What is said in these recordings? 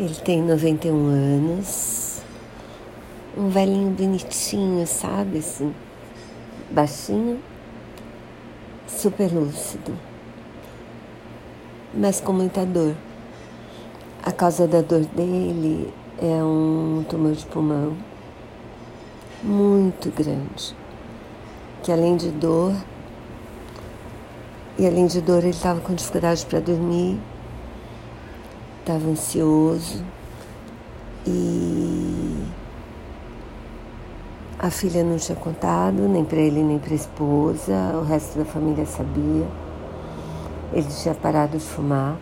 Ele tem 91 anos, um velhinho bonitinho, sabe? Assim, baixinho, super lúcido, mas com muita dor. A causa da dor dele é um tumor de pulmão muito grande, que além de dor, e além de dor ele estava com dificuldade para dormir estava ansioso e a filha não tinha contado, nem para ele nem para a esposa, o resto da família sabia. Ele tinha parado de fumar,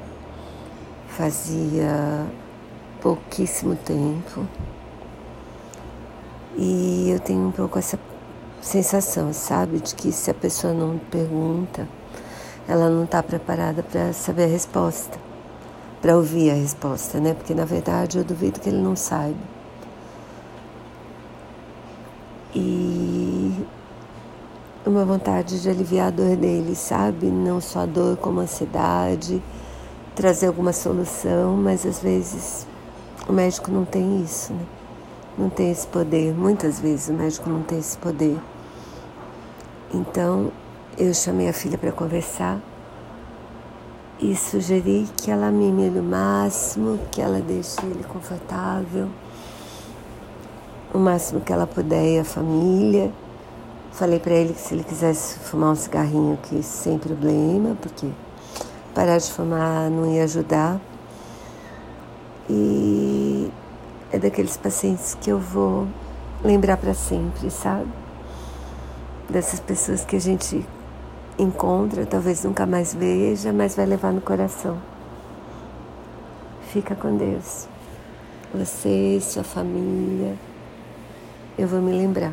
fazia pouquíssimo tempo. E eu tenho um pouco essa sensação, sabe, de que se a pessoa não pergunta, ela não está preparada para saber a resposta para ouvir a resposta, né? Porque na verdade eu duvido que ele não saiba. E uma vontade de aliviar a dor dele, sabe? Não só a dor como a ansiedade, trazer alguma solução, mas às vezes o médico não tem isso, né? Não tem esse poder. Muitas vezes o médico não tem esse poder. Então eu chamei a filha para conversar e sugeri que ela mime o máximo, que ela deixe ele confortável, o máximo que ela puder e a família. Falei para ele que se ele quisesse fumar um cigarrinho que sem problema, porque parar de fumar não ia ajudar. E é daqueles pacientes que eu vou lembrar para sempre, sabe? Dessas pessoas que a gente encontra, talvez nunca mais veja, mas vai levar no coração. Fica com Deus. Você, sua família, eu vou me lembrar.